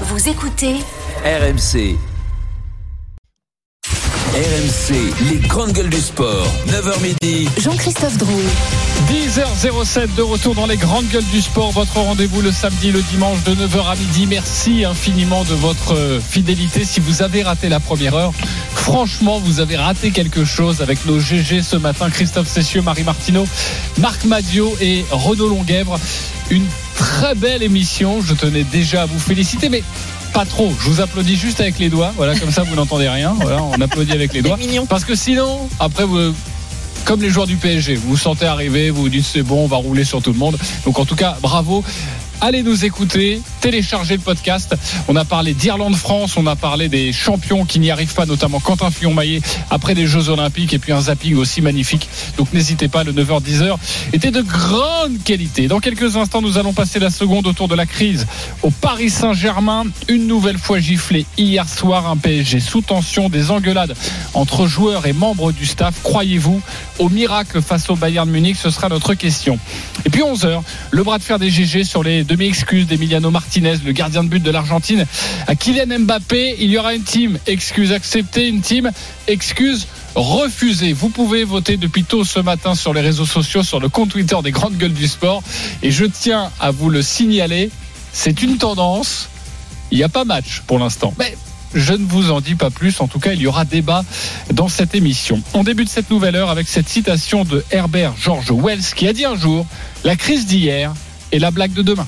Vous écoutez RMC. RMC, les grandes gueules du sport. 9h midi. Jean-Christophe Drouet. 10h07 de retour dans les grandes gueules du sport. Votre rendez-vous le samedi, le dimanche de 9h à midi. Merci infiniment de votre euh, fidélité. Si vous avez raté la première heure, franchement, vous avez raté quelque chose avec nos GG ce matin. Christophe Cessieux, Marie Martineau, Marc Madio et Renaud Longuèvre. Une très belle émission. Je tenais déjà à vous féliciter, mais pas trop. Je vous applaudis juste avec les doigts. Voilà, comme ça, vous n'entendez rien. Voilà, on applaudit avec les doigts. Parce que sinon, après, vous, comme les joueurs du PSG, vous vous sentez arriver, vous vous dites c'est bon, on va rouler sur tout le monde. Donc en tout cas, bravo. Allez nous écouter, téléchargez le podcast. On a parlé d'Irlande-France, on a parlé des champions qui n'y arrivent pas, notamment Quentin Fillon-Maillet après les Jeux Olympiques et puis un zapping aussi magnifique. Donc n'hésitez pas, le 9h-10h était de grande qualité. Dans quelques instants, nous allons passer la seconde autour de la crise au Paris Saint-Germain. Une nouvelle fois giflé hier soir, un PSG sous tension, des engueulades entre joueurs et membres du staff. Croyez-vous au miracle face au Bayern Munich? Ce sera notre question. Et puis 11h, le bras de fer des GG sur les demi-excuses d'Emiliano Martinez, le gardien de but de l'Argentine, à Kylian Mbappé. Il y aura une team excuse acceptée, une team excuse refusée. Vous pouvez voter depuis tôt ce matin sur les réseaux sociaux, sur le compte Twitter des grandes gueules du sport. Et je tiens à vous le signaler, c'est une tendance. Il n'y a pas match pour l'instant. Mais je ne vous en dis pas plus. En tout cas, il y aura débat dans cette émission. On débute cette nouvelle heure avec cette citation de Herbert George Wells qui a dit un jour La crise d'hier est la blague de demain.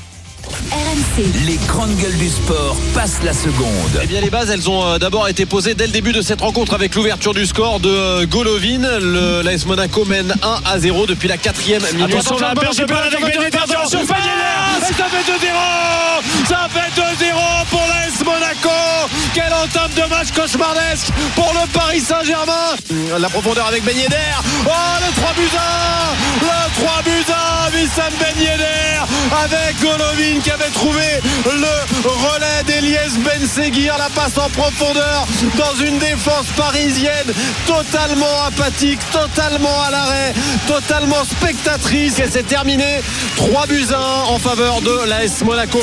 RMC. Les grandes gueules du sport passent la seconde. Eh bien, les bases, elles ont euh, d'abord été posées dès le début de cette rencontre avec l'ouverture du score de euh, Golovin. Le l'AS Monaco mène 1 à 0 depuis la quatrième minute. Attention, la perche de balle avec Benedetto, Ah, Ça fait 2-0 Ça fait 2-0 pour l'AS Monaco. Quelle entame de match cauchemardesque pour le Paris Saint-Germain. La profondeur avec Ben Yedder. Oh, le 3 buts 1 Le 3 buts 1 Wissam Ben Yedder avec Golovin qui avait trouvé le relais d'Eliès Ben Seguir, la passe en profondeur dans une défense parisienne totalement apathique, totalement à l'arrêt, totalement spectatrice et c'est terminé 3 buts 1 en faveur de l'AS Monaco.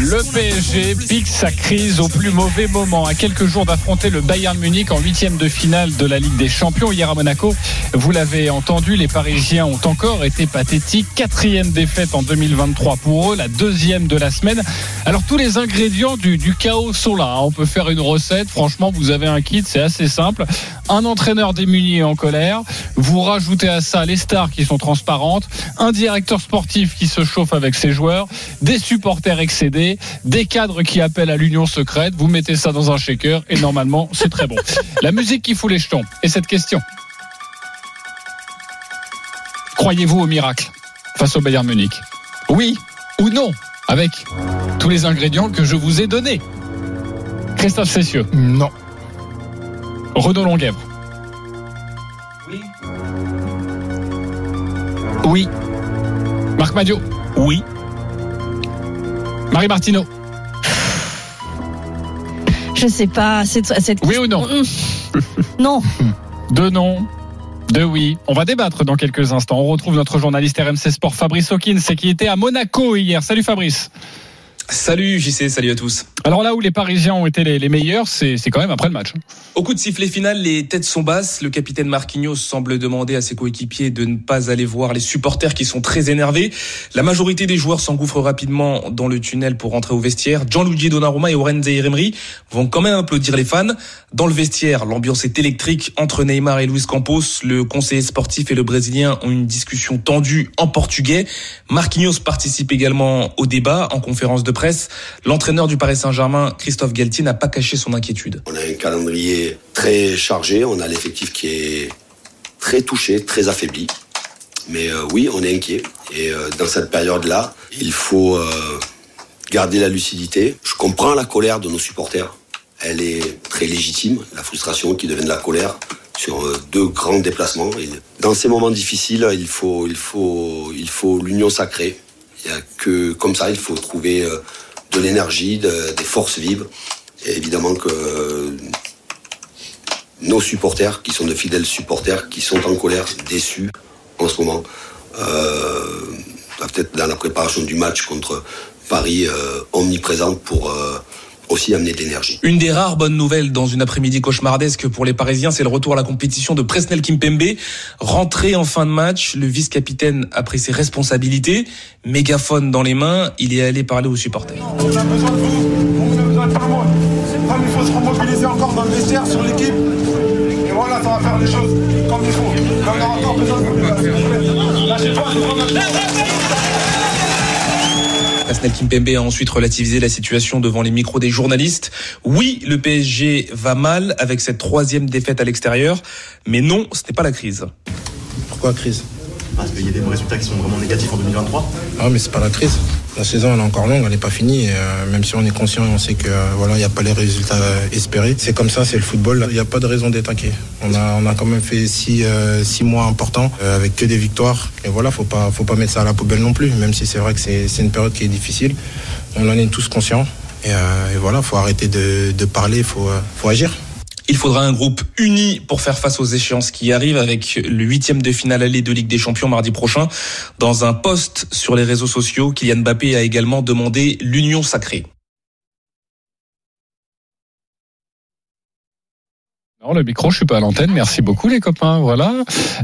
Le PSG pique sa crise au plus mauvais moment. À quelques jours d'affronter le Bayern Munich en huitième de finale de la Ligue des Champions hier à Monaco. Vous l'avez entendu, les Parisiens ont encore été pathétiques. Quatrième défaite en 2023 pour eux, la deuxième de la semaine. Alors tous les ingrédients du, du chaos sont là. hein. On peut faire une recette. Franchement, vous avez un kit, c'est assez simple. Un entraîneur démuni et en colère. Vous rajoutez à ça les stars qui sont transparentes. Un directeur sportif qui se chauffe avec ses joueurs. Des supporters excédés. Des cadres qui appellent à l'union secrète. Vous mettez ça dans un shaker et normalement, c'est très bon. La musique qui fout les jetons. Et cette question. Croyez-vous au miracle? Face au Bayern Munich Oui ou non Avec tous les ingrédients que je vous ai donnés. Christophe Cessieux. Non. Renaud Longuèvre. Oui. Oui. Marc Madio. Oui. Marie Martineau. Je sais pas. Cette, cette Oui ou non. Non. Deux noms. Deux oui. On va débattre dans quelques instants. On retrouve notre journaliste RMC Sport Fabrice Hawkins, qui était à Monaco hier. Salut Fabrice. Salut JC, salut à tous. Alors là où les Parisiens ont été les, les meilleurs, c'est quand même après le match. Au coup de sifflet final, les têtes sont basses. Le capitaine Marquinhos semble demander à ses coéquipiers de ne pas aller voir les supporters qui sont très énervés. La majorité des joueurs s'engouffrent rapidement dans le tunnel pour rentrer au vestiaire. Gianluigi Donnarumma et Oren Zaïre-Emery vont quand même applaudir les fans. Dans le vestiaire, l'ambiance est électrique entre Neymar et Luis Campos. Le conseiller sportif et le Brésilien ont une discussion tendue en portugais. Marquinhos participe également au débat en conférence de L'entraîneur du Paris Saint-Germain, Christophe Galtier, n'a pas caché son inquiétude. On a un calendrier très chargé, on a l'effectif qui est très touché, très affaibli. Mais euh, oui, on est inquiet. Et euh, dans cette période-là, il faut euh, garder la lucidité. Je comprends la colère de nos supporters. Elle est très légitime, la frustration qui devient de la colère sur deux grands déplacements. Dans ces moments difficiles, il faut l'union sacrée. Il y a que comme ça, il faut trouver euh, de l'énergie, de- des forces vives. Et évidemment que euh, nos supporters, qui sont de fidèles supporters, qui sont en colère, déçus en ce moment, euh, peut-être dans la préparation du match contre Paris euh, omniprésente pour aussi amener de l'énergie. Une des rares bonnes nouvelles dans une après-midi cauchemardesque pour les Parisiens, c'est le retour à la compétition de Presnel Kimpembe. Rentré en fin de match, le vice-capitaine a pris ses responsabilités. Mégaphone dans les mains, il est allé parler aux supporters. On a besoin de vous, on a besoin de monde. Comme il faut se remobiliser encore dans le vestiaire sur l'équipe. Et voilà, ça va faire les choses comme il faut. On a encore besoin de vous. Lâchez pas, c'est pas Presnel Kimpembe a ensuite relativisé la situation devant les micros des journalistes. Oui, le PSG va mal avec cette troisième défaite à l'extérieur, mais non, ce n'est pas la crise. Pourquoi crise? Parce qu'il y a des résultats qui sont vraiment négatifs en 2023. Ah mais c'est pas la crise. La saison elle est encore longue, elle n'est pas finie. Euh, même si on est conscient et on sait que euh, voilà, il n'y a pas les résultats euh, espérés. C'est comme ça, c'est le football. Il n'y a pas de raison d'être inquiet. On a, on a quand même fait six, six mois importants avec que des victoires. Et voilà, faut pas, faut pas mettre ça à la poubelle non plus. Même si c'est vrai que c'est une période qui est difficile. On en est tous conscients. Et, voilà, faut arrêter de, de parler, faut, faut agir. Il faudra un groupe uni pour faire face aux échéances qui arrivent avec le huitième de finale aller de Ligue des Champions mardi prochain. Dans un post sur les réseaux sociaux, Kylian Mbappé a également demandé l'union sacrée. Non, le micro, je suis pas à l'antenne. Merci beaucoup, les copains. Voilà.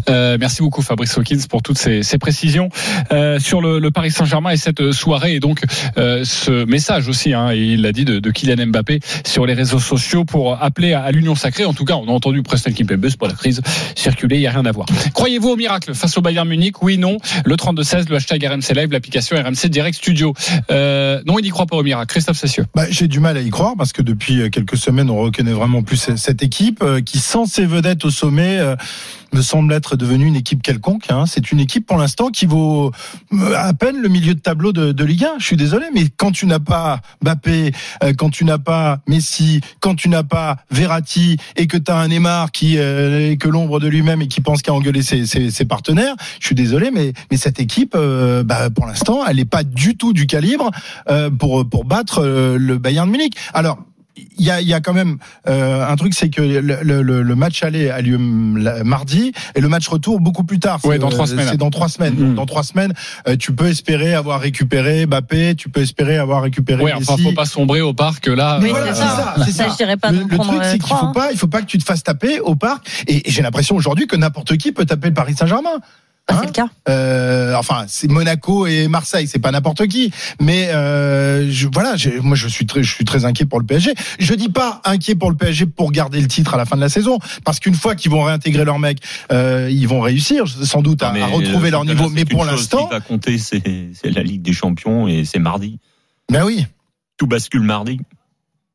Euh, merci beaucoup, Fabrice Hawkins, pour toutes ces, ces précisions euh, sur le, le Paris Saint-Germain et cette soirée et donc euh, ce message aussi. Hein, il l'a dit de, de Kylian Mbappé sur les réseaux sociaux pour appeler à, l'union sacrée. En tout cas, on a entendu Preston Kimpembe, c'est pas la crise, circuler, il y a rien à voir. Croyez-vous au miracle face au Bayern Munich? Oui, non. Le 32-16, le hashtag RMC Live, l'application RMC Direct Studio. Euh, non, il n'y croit pas au miracle. Christophe Cessieux. Bah, J'ai du mal à y croire parce que depuis quelques semaines, on reconnaît vraiment plus cette équipe euh, qui, sans ses vedettes au sommet, euh, me semble être devenue une équipe quelconque. Hein. C'est une équipe pour l'instant qui vaut euh, à peine le milieu de tableau de, de Ligue 1. Je suis désolé, mais quand tu n'as pas Mbappé, euh, quand tu n'as pas Messi, quand tu n'as pas Verratti et que tu as un Neymar qui euh, que l'ombre de lui-même et qui pense qu'à engueuler ses, ses, ses partenaires, je suis désolé, mais, mais cette équipe, euh, bah, pour l'instant, elle n'est pas du tout du calibre euh, pour, pour battre euh, le Bayern de Munich. Alors, il y a, il y a quand même euh, un truc, c'est que le, le, le match aller a lieu la- mardi et le match retour beaucoup plus tard. Ouais, C'est, dans trois euh, semaines. C'est dans trois semaines. Donc, Dans trois semaines, euh, tu peux espérer avoir récupéré Mbappé, tu peux espérer avoir récupéré Ouais, enfin, Messi. faut pas sombrer au parc là. Oui, euh, c'est ça. c'est Ça, je dirais pas le, truc, c'est qu'il trois, faut hein. pas, il faut pas que tu te fasses taper au parc. Et, et j'ai l'impression aujourd'hui que n'importe qui peut taper le Paris Saint-Germain. Hein c'est le cas. Euh, enfin, c'est Monaco et Marseille, c'est pas n'importe qui. Mais euh, je, voilà, moi je suis très, je suis très inquiet pour le PSG. Je dis pas inquiet pour le PSG pour garder le titre à la fin de la saison, parce qu'une fois qu'ils vont réintégrer leur mec, euh, ils vont réussir sans doute à, à retrouver le leur niveau. Mais pour chose l'instant, qui va compter, c'est c'est la Ligue des Champions et c'est mardi. ben oui. Tout bascule mardi.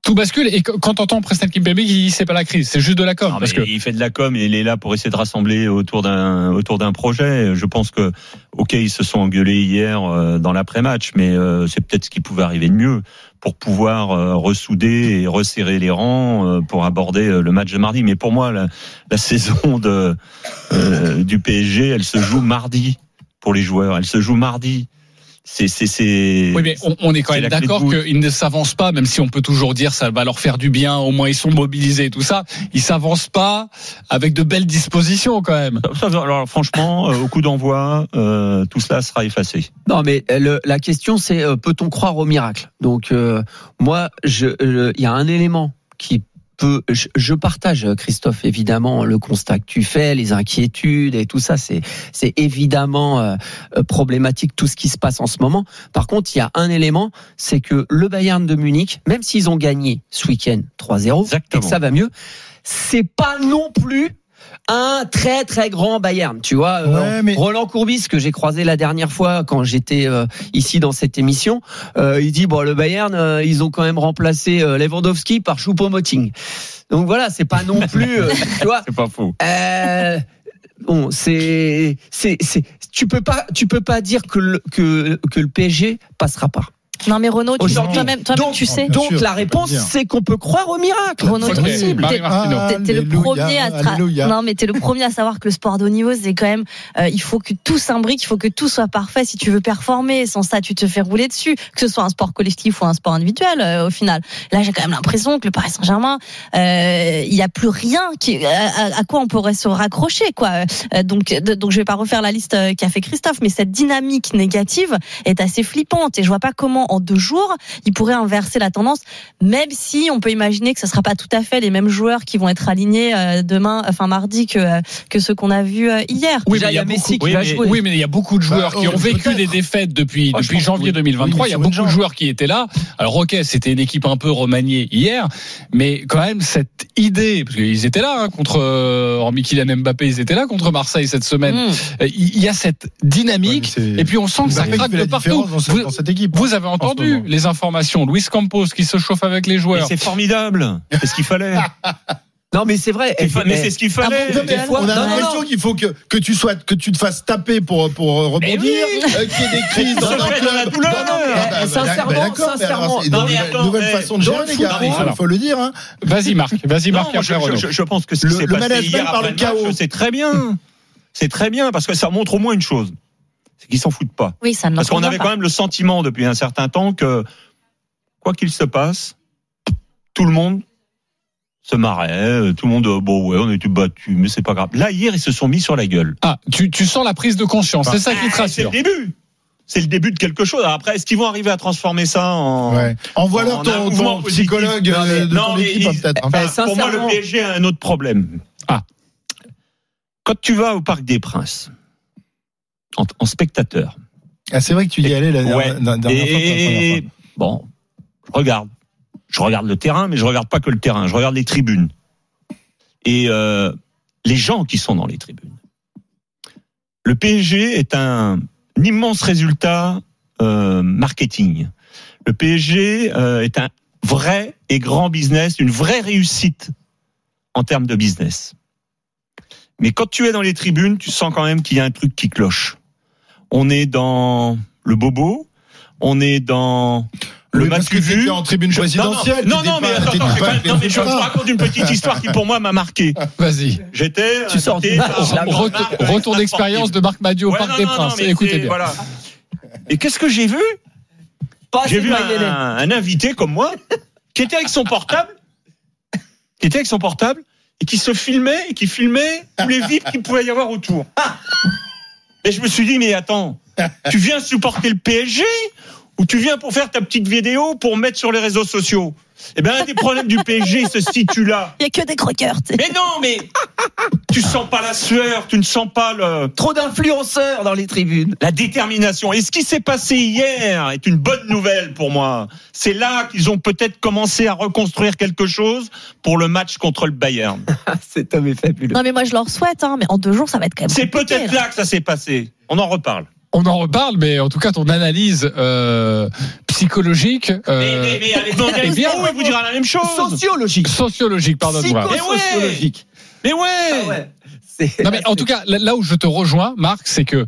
Tout bascule et qu- quand t'entends Preston Kimpembe qui dit c'est pas la crise, c'est juste de la com. Non, parce que Il fait de la com et il est là pour essayer de rassembler autour d'un autour d'un projet. Je pense que, ok, ils se sont engueulés hier euh, dans l'après-match, mais euh, c'est peut-être ce qui pouvait arriver de mieux pour pouvoir euh, ressouder et resserrer les rangs pour aborder le match de mardi. Mais pour moi, la, la saison de, euh, du PSG, elle se joue mardi pour les joueurs. Elle se joue mardi. C'est c'est c'est. Oui, mais on, on est quand même d'accord qu'ils ne s'avancent pas, même si on peut toujours dire ça va leur faire du bien, au moins ils sont mobilisés et tout ça. Ils s'avancent pas avec de belles dispositions quand même. Alors franchement, euh, au coup d'envoi, euh, tout cela sera effacé. Non, mais euh, le- la question c'est euh, peut-on croire au miracle? Donc euh, moi, je- il y a un élément qui peut, je, je partage Christophe évidemment le constat que tu fais, les inquiétudes et tout ça, c'est c'est évidemment euh, euh, problématique tout ce qui se passe en ce moment. Par contre, il y a un élément, c'est que le Bayern de Munich, même s'ils ont gagné ce week-end 3-0 et que ça va mieux, c'est pas non plus un très très grand Bayern, tu vois. Euh, Roland Courbis que j'ai croisé la dernière fois quand j'étais euh, ici dans cette émission, euh, il dit bon le Bayern ils ont quand même remplacé Lewandowski par Choupo-Moting. Donc voilà, c'est pas non plus tu vois. C'est pas faux. Euh, bon, c'est c'est c'est tu peux pas tu peux pas dire que le que que le PSG passera pas. Non, mais Renaud, tu, Aujourd'hui. toi-même, toi-même, Donc- tu sais. Donc la réponse c'est qu'on peut croire au miracle. Renaud, C'est t'es- possible. t'es- t'es- le premier à tra- non mais t'es le premier à savoir que le sport de haut niveau c'est quand même euh, il faut que tout s'imbrique il faut que tout soit parfait. Si tu veux performer sans ça tu te fais rouler dessus. Que ce soit un sport collectif ou un sport individuel euh, au final. Là j'ai quand même l'impression que le Paris Saint-Germain euh, il y a plus rien qui à, à- à quoi on pourrait se raccrocher quoi. Euh, donc de- donc je vais pas refaire la liste euh, qu'a fait Christophe mais cette dynamique négative est assez flippante. Et je vois pas comment en deux jours, il pourrait inverser la tendance, même si on peut imaginer que ce sera pas tout à fait les mêmes joueurs qui vont être alignés euh, demain, enfin mardi que que ceux qu'on a vus euh, hier. Oui, mais il y a Messi beaucoup, qui va jouer. Oui, mais il y a beaucoup de joueurs bah, qui ont vécu des défaites depuis oh, depuis janvier 2023. il y a beaucoup de joueurs qui étaient là. Alors ok, c'était une équipe un peu remaniée hier, mais quand même cette idée, parce qu'ils étaient là hein, contre, euh, hormis Kylian Mbappé, ils étaient là contre Marseille cette semaine. Mm. Il y a cette dynamique, et puis on sent que ça craque de partout. Vous, dans cette équipe, vous avez entendu les informations. Luis Campos qui se chauffe avec les joueurs. C'est formidable. C'est ce qu'il fallait. Non, mais c'est vrai. Mais, c'est ce qu'il fallait. Ah on a l'impression qu'il faut que, que tu sois, que tu te fasses taper pour, pour rebondir, oui. euh, qu'il y ait des crises dans un club. La non, mais, ah, sincèrement, sincèrement. C'est une nouvelle façon de gérer, les gars. Il faut le dire, hein. Vas-y, Marc. Vas-y, Marc. Je, je, je, pense que ce qui s'est passé hier par le chaos, c'est très bien. C'est très bien parce que ça montre au moins une chose. C'est qu'ils s'en foutent pas. Oui, ça Parce qu'on avait quand même le sentiment depuis un certain temps que, quoi qu'il se passe, tout le monde se marrait, euh, tout le monde, euh, bon ouais, on était battu, mais c'est pas grave. Là, hier, ils se sont mis sur la gueule. Ah, tu, tu sens la prise de conscience, c'est ça qui te rassure. C'est le début. C'est le début de quelque chose. après, est-ce qu'ils vont arriver à transformer ça en ouais. Envoie-leur ton, ton psychologue non, mais, de ton équipe, peut-être. Enfin, pour moi, le PSG a un autre problème. Ah. Quand tu vas au Parc des Princes, en, en spectateur. Ah, c'est vrai que tu y allais la dernière, ouais. et, fois. Bon, je regarde je regarde le terrain, mais je regarde pas que le terrain, je regarde les tribunes et euh, les gens qui sont dans les tribunes. Le PSG est un, immense résultat euh, marketing. Le PSG euh, est un vrai et grand business, une vraie réussite en termes de business. Mais quand tu es dans les tribunes, tu sens quand même qu'il y a un truc qui cloche. On est dans le bobo, on est dans le match que vu en tribune présidentielle. Non, non, mais, attends, non, mais je, raconte une petite histoire qui pour moi m'a marqué. Vas-y. J'étais. Tu sors Retour d'expérience de Marc Madio au Parc des Princes. Écoutez bien. Voilà. Et qu'est-ce que j'ai vu? J'ai vu un, un invité comme moi qui était avec son portable, qui était avec son portable et qui se filmait et qui filmait tous les vips qu'il pouvait y avoir autour. Et je me suis dit mais attends, tu viens supporter le PSG ou tu viens pour faire ta petite vidéo pour mettre sur les réseaux sociaux? Eh bien, un des problèmes du PSG se situe là. Il y a que des croqueurs. Mais non, mais tu sens pas la sueur, tu ne sens pas le trop d'influenceurs dans les tribunes. La détermination. Et ce qui s'est passé hier est une bonne nouvelle pour moi. C'est là qu'ils ont peut-être commencé à reconstruire quelque chose pour le match contre le Bayern. Cet homme est fabuleux. Non mais moi je leur souhaite, hein, mais en deux jours ça va être quand même. C'est peut-être là que ça s'est passé. On en reparle. On en reparle, mais en tout cas, ton analyse euh, psychologique. Euh, mais, mais, mais bien, il vous dira la même chose. Sociologique. Sociologique, pardonne-moi. Mais ouais. Mais ouais. Ah ouais. Non, mais en tout cas, là où je te rejoins, Marc, c'est que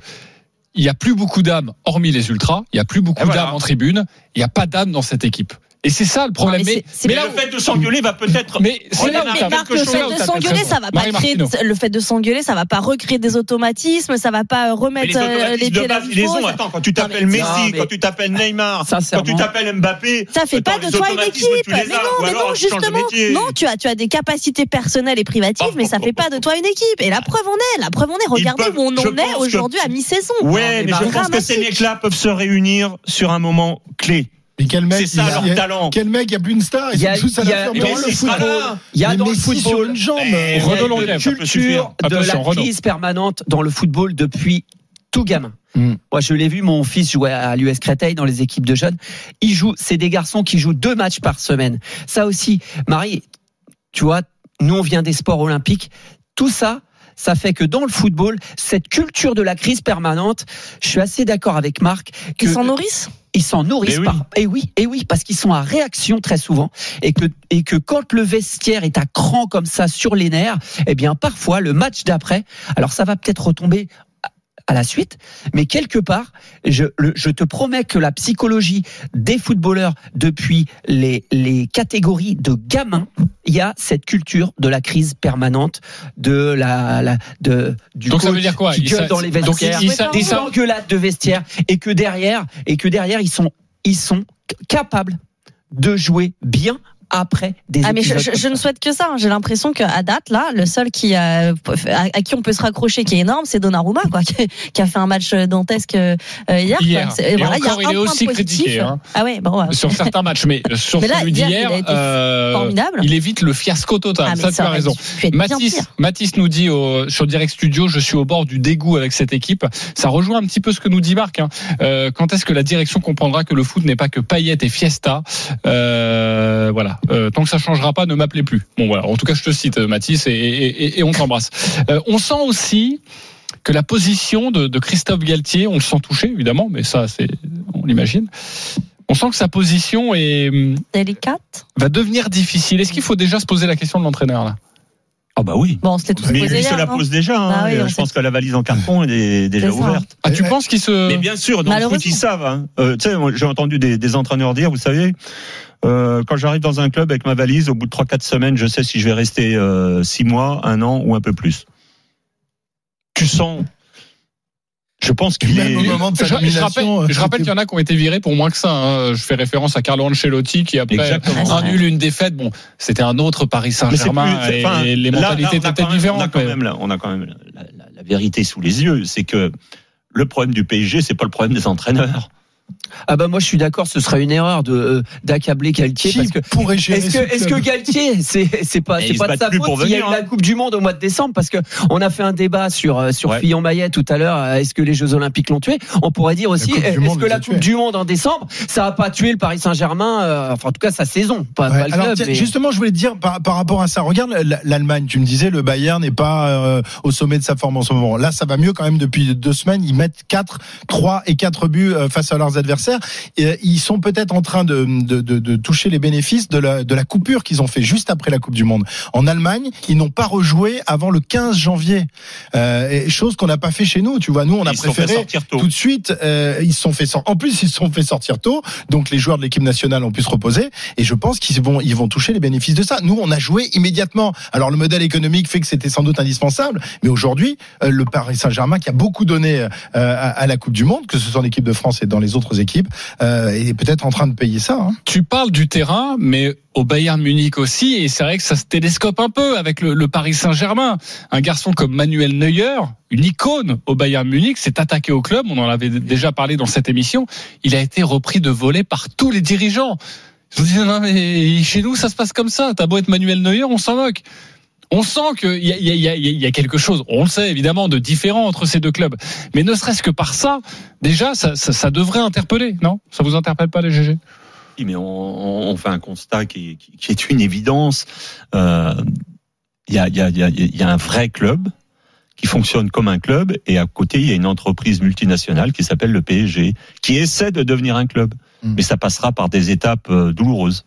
il y a plus beaucoup d'âmes, hormis les ultras. Il y a plus beaucoup d'âmes en tribune. Il n'y a pas d'âmes dans cette équipe. Et c'est ça le problème. mais, mais, le fait de s'engueuler va peut-être. Mais c'est là le fait de s'engueuler, ça va pas créer. Le fait de s'engueuler, ça va pas recréer des automatismes, ça va pas remettre euh, les, pieds là les ont. Attends, quand tu t'appelles Messi, quand tu t'appelles Neymar, quand tu t'appelles Mbappé, ça fait pas de toi une équipe. Mais non, mais non, justement, non, tu as, tu as des capacités personnelles et privatives, mais ça fait pas de toi une équipe. Et la preuve en est, la preuve en est. Regardez où on en est aujourd'hui à mi-saison. Ouais, mais je pense que ces mecs-là peuvent se réunir sur un moment clé. Mais quel mec, c'est ça leur a, talent. Quel mec, il y a plus une star, ils sont tous à la dans le football. Il y a dans le football une jambe. Une culture de la crise permanente dans le football depuis tout gamin. Mm. Moi, je l'ai vu, mon fils jouait à l'US Créteil dans les équipes de jeunes. Il joue, c'est des garçons qui jouent deux matchs par semaine. Ça aussi, Marie, tu vois, nous on vient des sports olympiques. Tout ça, ça fait que dans le football, cette culture de la crise permanente, je suis assez d'accord avec Marc. Que Ils s'en nourrissent? Ils s'en nourrissent oui. par et oui et oui parce qu'ils sont à réaction très souvent et que et que quand le vestiaire est à cran comme ça sur les nerfs eh bien parfois le match d'après alors ça va peut-être retomber à la suite. Mais quelque part, je, je, te promets que la psychologie des footballeurs depuis les, les catégories de gamins, il y a cette culture de la crise permanente, de la, la de du donc ça veut dire quoi? qui gueule dans les vestiaires, des engueulades de vestiaires, et que derrière, et que derrière ils sont ils sont capables de jouer bien après des ah, mais je, je, je ne souhaite que ça. hein. J'ai l'impression qu'à date, là, le seul qui a, à, à qui on peut se raccrocher, qui est énorme, c'est Donnarumma, quoi, qui, qui a fait un match dantesque euh, hier. quoi. Hier. C'est- Et voilà, il y a encore, il est aussi positif. critiqué, hein. Ah ouais, bon. ouais. sur certains matchs, mais sur Mais là, celui hier, d'hier, il euh, il évite le fiasco total. Ah, ça, tu as raison. Mathis. Mathis nous dit au, sur Direct Studio, je suis au bord du dégoût avec cette équipe. Ça rejoint un petit peu ce que nous dit Marc. hein. Euh, quand est-ce que la direction comprendra que le foot n'est pas que paillettes et fiesta? Euh, Voilà. Euh, tant que ça changera pas, ne m'appelez plus. Bon voilà. En tout cas, je te cite, Mathis, et, et- et- et on t'embrasse. Euh, on sent aussi que la position de, de Christophe Galtier, on le sent touché évidemment, mais ça, c'est, on l'imagine. On sent que sa position est délicate. Va devenir difficile. Est-ce qu'il faut déjà se poser la question de l'entraîneur là? Ah bah oui. Bon, c'était tous Mais posé lui se hier, la non pose déjà. hein. Bah oui, on je pense que la valise en carton est déjà ouverte. Ah, tu penses qu'il se. Mais bien sûr, dans le foot, ils savent. hein. Euh, tu sais, moi, j'ai entendu des, des entraîneurs dire, vous savez, euh, quand j'arrive dans un club avec ma valise, au bout de 3-4 semaines, je sais si je vais rester 6 mois, un an ou un peu plus. Tu sens. Je pense qu'il est. au moment de Je, sa je rappelle, nomination, je rappelle qu'il y en a qui ont été virés pour moins que ça. hein. Je fais référence à Carlo Ancelotti qui après Exactement. un nul, une défaite. Bon, c'était un autre Paris Mais c'est Saint-Germain et, enfin, et les là- là, mentalités on a étaient quand même- différentes. On a quand même, la- on a quand même la, la- la vérité sous les yeux, c'est que le problème du PSG, c'est pas le problème des entraîneurs. Ah bah moi je suis d'accord, ce serait une erreur de euh, d'accabler Galtier parce que pourrait gérer est-ce ce que est-ce que club Galtier c'est c'est pas c'est pas de sa faute pour s'il y a eu la hein. Coupe du monde au mois de décembre parce que on a fait un débat sur euh, sur Ouais. Fillon-Maillet tout à l'heure euh, est-ce que les Jeux Olympiques l'ont tué? On pourrait dire aussi est-ce que la Coupe du monde en décembre ça a pas tué le Paris Saint-Germain euh, enfin en tout cas sa saison pas, Ouais, pas le alors, club tiens, mais- justement, je voulais te dire par, par rapport à ça. Regarde l'Allemagne. Tu me disais le Bayern n'est pas euh, au sommet de sa forme en ce moment. Là, ça va mieux quand même depuis deux semaines. Ils mettent 4, 3 et 4 buts euh, face à leurs adversaires. Et, euh, ils sont peut-être en train de, de, de, de toucher les bénéfices de la, de la coupure qu'ils ont fait juste après la Coupe du Monde. En Allemagne, ils n'ont pas rejoué avant le 15 janvier. Euh, chose qu'on n'a pas fait chez nous. Tu vois, nous, on a Ils préféré sortir tôt. tout de suite. euh, ils se sont fait sor- En plus, ils se sont fait sortir tôt. Donc les joueurs de l'équipe nationale ont pu se reposer. Et je pense qu'ils vont, ils vont toucher les bénéfices de ça. Nous, on a joué immédiatement. Alors le modèle économique fait que c'était sans doute indispensable. Mais aujourd'hui, euh, le Paris Saint-Germain, qui a beaucoup donné euh, à, à la Coupe du Monde, que ce soit en équipe de France et dans les autres équipes, euh, est peut-être en train de payer ça. Hein. Tu parles du terrain, mais au Bayern Munich aussi, et c'est vrai que ça se télescope un peu avec le, le Paris Saint-Germain. Un garçon comme Manuel Neuer, une icône au Bayern Munich, s'est attaqué au club. On en avait déjà parlé dans cette émission. Il a été repris de volet par tous les dirigeants. Ils ont dit non mais chez nous ça se passe comme ça. T'as beau être Manuel Neuer, on s'en moque. On sent qu'il y y, a, il y, a, il y a quelque chose, on le sait évidemment, de différent entre ces deux clubs. Mais ne serait-ce que par ça, déjà, ça, ça, ça devrait interpeller, non? Ça vous interpelle pas les GG Oui, mais on, on fait un constat qui, qui- qui est une évidence. Euh, Il y, a, il y, a, il y a- il y a un vrai club qui fonctionne comme un club et à côté il y a une entreprise multinationale qui s'appelle le PSG qui essaie de devenir un club. Mm. Mais ça passera par des étapes euh, douloureuses.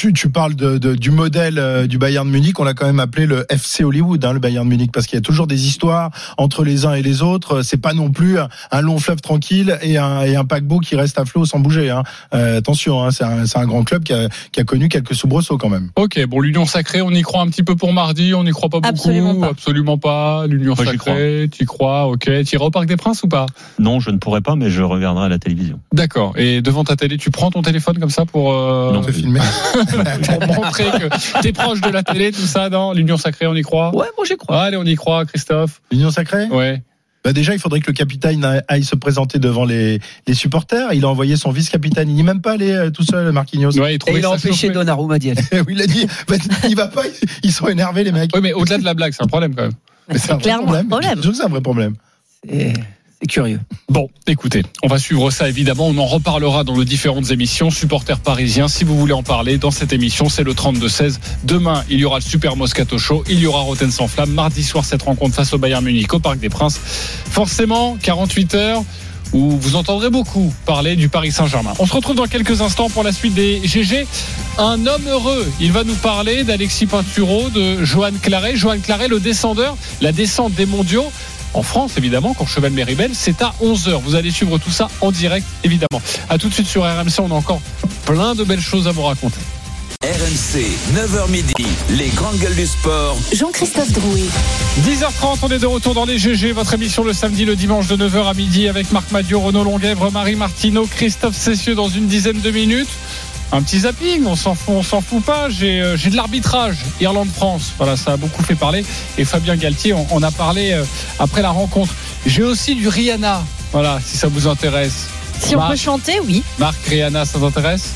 Tu, tu parles de, de- du modèle euh, du Bayern de Munich, on l'a quand même appelé le FC Hollywood, hein, le Bayern de Munich, parce qu'il y a toujours des histoires entre les uns et les autres. C'est pas non plus un, un long fleuve tranquille et un, et un paquebot qui reste à flot sans bouger. Hein. Euh, attention, hein, c'est un, c'est un grand club qui a, qui a connu quelques soubresauts quand même. Ok, bon, l'Union sacrée, on y croit un petit peu pour mardi, on n'y croit pas beaucoup. Absolument pas. Absolument pas. L'Union sacrée, tu y crois, ok. Tu iras au Parc des Princes ou pas? Non, je ne pourrais pas, mais je regarderai à la télévision. D'accord. Et devant ta télé, tu prends ton téléphone comme ça pour, euh, Non. Filmer. pour montrer que t'es proche de la télé, tout ça, dans l'Union sacrée, on y croit? Ouais moi j'y crois Allez, on y croit, Christophe. L'Union sacrée? Ouais. bah Déjà, il faudrait que le capitaine aille se présenter devant les, les supporters. Il a envoyé son vice-capitaine. Il n'est même pas allé euh, tout seul, Marquinhos. Ouais, il et il a empêché chauffé. Donnarumma d'y aller Oui, il a dit, bah, il va pas, ils sont énervés les mecs. Oui, mais au-delà de la blague, c'est un problème quand même. Mais c'est un vrai clairement un problème. Bien sûr que c'est un vrai problème. Curieux Bon, écoutez, on va suivre ça évidemment. On en reparlera dans les différentes émissions. Supporters parisiens, si vous voulez en parler dans cette émission, c'est le 32-16. Demain, il y aura le Super Moscato Show. Il y aura Roten sans flamme. Mardi soir, cette rencontre face au Bayern Munich au Parc des Princes. Forcément, 48 heures où vous entendrez beaucoup parler du Paris Saint-Germain. On se retrouve dans quelques instants pour la suite des GG. Un homme heureux. Il va nous parler d'Alexis Pinturo, de Johan Claret. Johan Claret, le descendeur, la descente des mondiaux. En France, évidemment, Courchevel Méribel, c'est à 11h. Vous allez suivre tout ça en direct, évidemment. À tout de suite sur RMC, on a encore plein de belles choses à vous raconter. RMC, 9h midi, les grandes gueules du sport. Jean-Christophe Drouet. 10h30, on est de retour dans les GG, votre émission le samedi, le dimanche de 9h à midi avec Marc Madio, Renaud Longuèvre, Marie Martineau, Christophe Cessieux dans une dizaine de minutes. Un petit zapping, on s'en fout, on s'en fout pas. J'ai euh, j'ai de l'arbitrage, Irlande-France. Voilà, ça a beaucoup fait parler. Et Fabien Galtier, on, on a parlé euh, après la rencontre. J'ai aussi du Rihanna. Voilà, si ça vous intéresse. Si on peut chanter, oui. Marc, Rihanna, ça t'intéresse?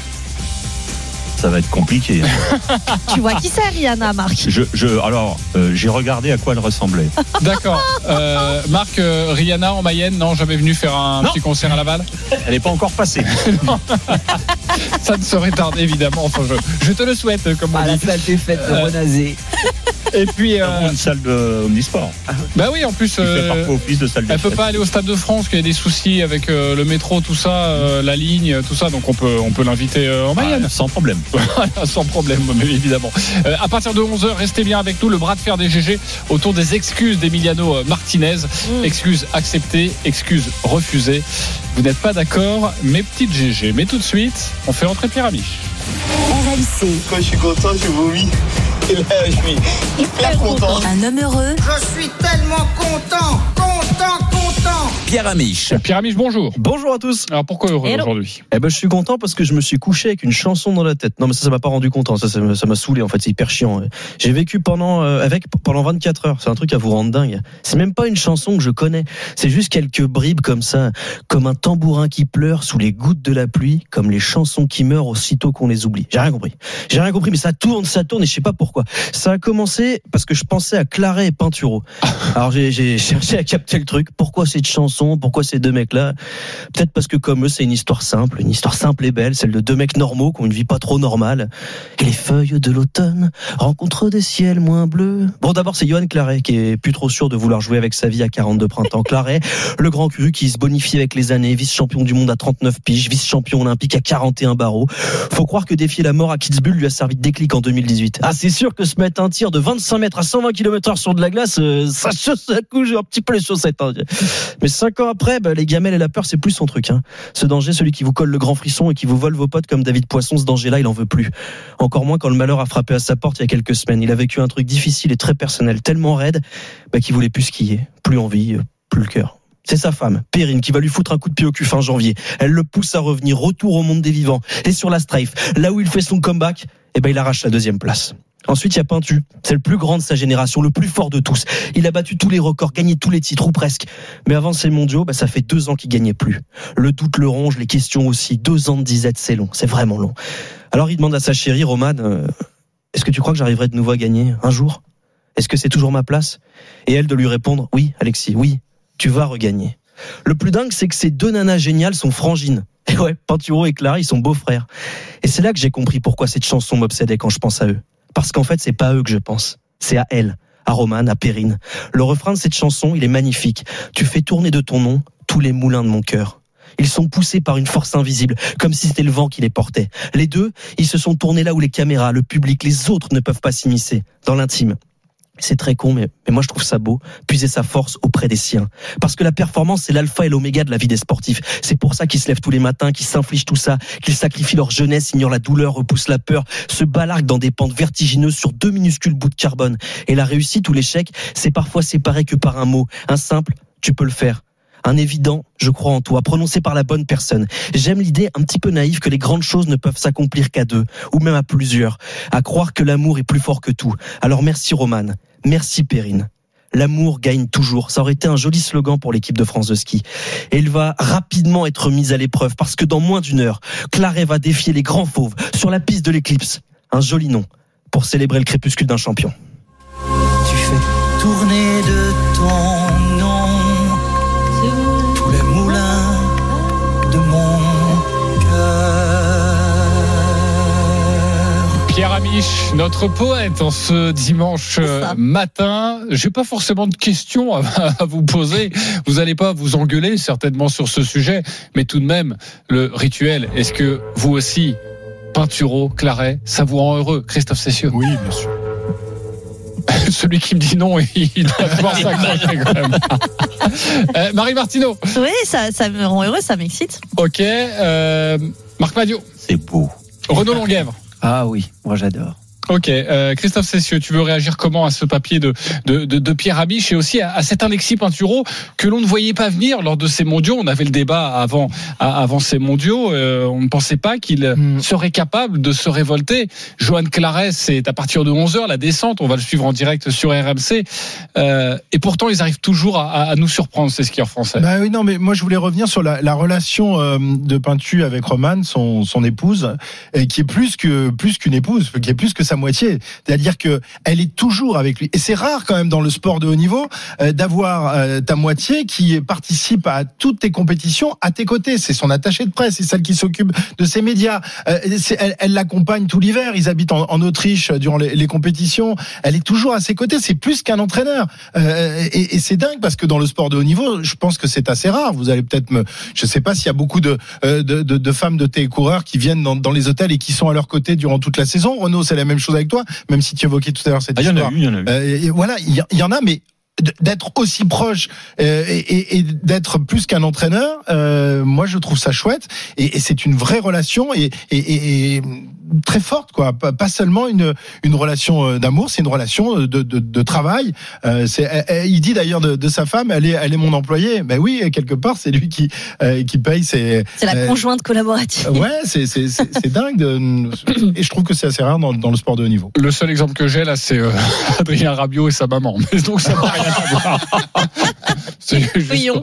Ça va être compliqué. Tu vois qui c'est, Rihanna, Marc? Je, je, alors, euh, j'ai regardé à quoi elle ressemblait. D'accord. Euh, Marc, euh, Rihanna en Mayenne, non, jamais venu faire un Non. petit concert à Laval? Elle n'est pas encore passée. Ça ne saurait tarder, évidemment. Enfin, je, je te le souhaite, comme on Ah, la dit. salle des fêtes de Euh, Renazé. Et puis, euh, Dans une salle de Omnisport. bah oui, en plus, Qui fait euh, parfois office de salle de elle peut fête. pas aller au Stade de France, qu'il y a des soucis avec euh, le métro, tout ça, euh, la ligne, tout ça. Donc on peut, on peut l'inviter euh, en Mayenne. Ah, sans problème. Voilà, sans problème, mais évidemment. Euh, à partir de 11h, restez bien avec nous. Le bras de fer des GG autour des excuses d'Emiliano euh, Martinez. Excuses acceptées, excuses refusées. Vous n'êtes pas d'accord, mes petites GG. Mais tout de suite, on fait entrer Pierre Amiche. RMC, Quand je suis content, je vomis. Et là, je suis hyper content. un homme heureux Je suis tellement content, content, content. Pierre Amiche. Pierre Amiche, bonjour. Bonjour à tous. Alors pourquoi heureux aujourd'hui? Eh ben, je suis content parce que je me suis couché avec une chanson dans la tête. Non, mais ça, ça m'a pas rendu content. Ça, ça m'a ça m'a saoulé. En fait, c'est hyper chiant. J'ai vécu pendant euh, avec pendant 24 heures. C'est un truc à vous rendre dingue. C'est même pas une chanson que je connais. C'est juste quelques bribes comme ça, comme un tambourin qui pleure sous les gouttes de la pluie, comme les chansons qui meurent aussitôt qu'on les oublie. J'ai rien compris. J'ai rien compris, mais ça tourne, ça tourne, et je sais pas pourquoi. Ça a commencé parce que je pensais à Claret et Pinturo. Alors j'ai- j'ai cherché à capter le truc. Pourquoi cette chanson? Pourquoi ces deux mecs-là? Peut-être parce que comme eux, c'est une histoire simple, une histoire simple et belle, celle de deux mecs normaux qui ont une vie pas trop normale. Et les feuilles de l'automne rencontrent des ciels moins bleus. Bon, d'abord, c'est Johan Claret qui est plus trop sûr de vouloir jouer avec sa vie à 42 printemps. Claret, le grand cru qui se bonifie avec les années, vice-champion du monde à 39 piges, vice-champion olympique à 41 barreaux. Faut croire que défier la mort à Kitzbühel lui a servi de déclic en 2018. Ah, c'est sûr que se mettre un tir de 25 mètres à 120 km heure sur de la glace, euh, ça chausse coup, j'ai un petit peu les chaussettes. hein. Mais cinq ans après, bah, les gamelles et la peur, c'est plus son truc. Hein. Ce danger, celui qui vous colle le grand frisson et qui vous vole vos potes comme David Poisson, ce danger-là, il en veut plus. Encore moins quand le malheur a frappé à sa porte il y a quelques semaines. Il a vécu un truc difficile et très personnel, tellement raide, bah, qu'il voulait plus skier, plus envie, euh, plus le cœur. C'est sa femme, Perrine, qui va lui foutre un coup de pied au cul fin janvier. Elle le pousse à revenir, retour au monde des vivants. Et sur la Strife, là où il fait son comeback, eh ben, il arrache la deuxième place. Ensuite, il y a Pintu. C'est le plus grand de sa génération, le plus fort de tous. Il a battu tous les records, gagné tous les titres, ou presque. Mais avant ces mondiaux, bah, ça fait deux ans qu'il gagnait plus. Le doute le ronge, les questions aussi. Deux ans de disette, c'est long, c'est vraiment long. Alors il demande à sa chérie, Romane, euh, est-ce que tu crois que j'arriverai de nouveau à gagner un jour? Est-ce que c'est toujours ma place? Et elle de lui répondre, oui, Alexis, oui, tu vas regagner. Le plus dingue, c'est que ces deux nanas géniales sont frangines. Et ouais, Pinturo et Clara, ils sont beaux-frères. Et c'est là que j'ai compris pourquoi cette chanson m'obsédait quand je pense à eux. Parce qu'en fait, c'est pas à eux que je pense. C'est à elle, à Romane, à Perrine. Le refrain de cette chanson, il est magnifique. Tu fais tourner de ton nom tous les moulins de mon cœur. Ils sont poussés par une force invisible, comme si c'était le vent qui les portait. Les deux, ils se sont tournés là où les caméras, le public, les autres ne peuvent pas s'immiscer, dans l'intime. C'est très con, mais, moi je trouve ça beau, puiser sa force auprès des siens. Parce que la performance, c'est l'alpha et l'oméga de la vie des sportifs. C'est pour ça qu'ils se lèvent tous les matins, qu'ils s'infligent tout ça, qu'ils sacrifient leur jeunesse, ignorent la douleur, repoussent la peur, se balarquent dans des pentes vertigineuses sur deux minuscules bouts de carbone. Et la réussite ou l'échec, c'est parfois séparé que par un mot, un simple, tu peux le faire. Un évident, je crois en toi, prononcé par la bonne personne. J'aime l'idée un petit peu naïve que les grandes choses ne peuvent s'accomplir qu'à deux, ou même à plusieurs, à croire que l'amour est plus fort que tout. Alors merci Romane, merci Perrine. L'amour gagne toujours. Ça aurait été un joli slogan pour l'équipe de France de ski. Il va rapidement être mis à l'épreuve parce que dans moins d'une heure, Claret va défier les grands fauves sur la piste de l'éclipse. Un joli nom pour célébrer le crépuscule d'un champion. Notre poète en ce dimanche euh, matin. J'ai pas forcément de questions à, à vous poser. Vous allez pas vous engueuler certainement sur ce sujet, mais tout de même le rituel. Est-ce que vous aussi, Pinturo, Claret, ça vous rend heureux, Christophe Cessieux? Oui, bien sûr. Celui qui me dit non, il doit pouvoir s'accrocher quand même. Euh, Marie Martineau. Oui, ça, ça me rend heureux, ça m'excite. Ok. Euh, Marc Madio. C'est beau. Renaud Longuèvre. Ah oui, moi j'adore. Ok, euh, Christophe Cessieux, tu veux réagir comment à ce papier de, de, de, de Pierre Amiche et aussi à, à cet Alexis Pinturo que l'on ne voyait pas venir lors de ces mondiaux? On avait le débat avant, avant ces mondiaux. Euh, on ne pensait pas qu'il mm. serait capable de se révolter. Johan Claret, c'est à partir de 11h la descente. On va le suivre en direct sur RMC. Euh, et pourtant, ils arrivent toujours à, à nous surprendre, ces skieurs français. Bah oui, non, mais moi je voulais revenir sur la, la relation euh, de Peintu avec Roman, son, son épouse, et qui est plus que plus qu'une épouse, qui est plus que sa moitié. C'est-à-dire que elle est toujours avec lui. Et c'est rare quand même dans le sport de haut niveau euh, d'avoir euh, ta moitié qui participe à toutes tes compétitions à tes côtés. C'est son attaché de presse, c'est celle qui s'occupe de ses médias. Euh, elle l'accompagne tout l'hiver. Ils habitent en, Autriche durant les, compétitions. Elle est toujours à ses côtés. C'est plus qu'un entraîneur. et, c'est dingue parce que dans le sport de haut niveau, je pense que c'est assez rare. Vous allez peut-être me, je sais pas s'il y a beaucoup de, de, femmes de télécoureurs qui viennent dans, dans les hôtels et qui sont à leur côté durant toute la saison. Renault, c'est la même chose avec toi, même si tu évoquais tout à l'heure cette ah, histoire. Il y en a eu, il y en a eu. Euh, voilà, il y, y, en a, mais d'être aussi proche euh, et, et d'être plus qu'un entraîneur, euh, moi je trouve ça chouette et, et c'est une vraie relation et, et, très forte quoi. Pas seulement une une relation euh, d'amour, c'est une relation de, de, de travail. Euh, c'est, il dit d'ailleurs de, de, sa femme, elle est elle est mon employé. Ben oui, quelque part c'est lui qui euh, qui paye. C'est c'est la conjointe collaborative. Ouais, c'est c'est c'est dingue de, et je trouve que c'est assez rare dans, dans le sport de haut niveau. Le seul exemple que j'ai là, c'est Adrien Rabiot et sa maman. Mais donc ça n'a rien à voir. c'est juste,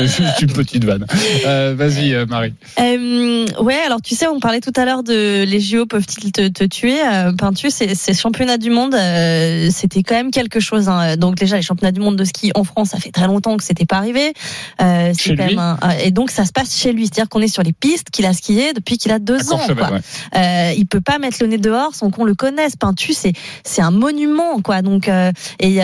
juste, une petite vanne. Euh, Vas-y, Marie. Euh, ouais, alors tu sais, on parlait tout à l'heure de les JO peuvent-ils te, te, tuer euh, Peintu, ces, ces championnats du monde, euh, c'était quand même quelque chose. Hein. Donc déjà, les championnats du monde de ski en France, ça fait très longtemps que c'était pas arrivé. Euh, quand lui. Même un, et donc ça se passe chez lui, c'est-à-dire qu'on est sur les pistes qu'il a skié depuis qu'il a deux ans. Quoi. Ouais. Euh, il peut pas mettre le nez dehors sans qu'on le connaisse. Peintu, c'est c'est un monument, quoi. Donc et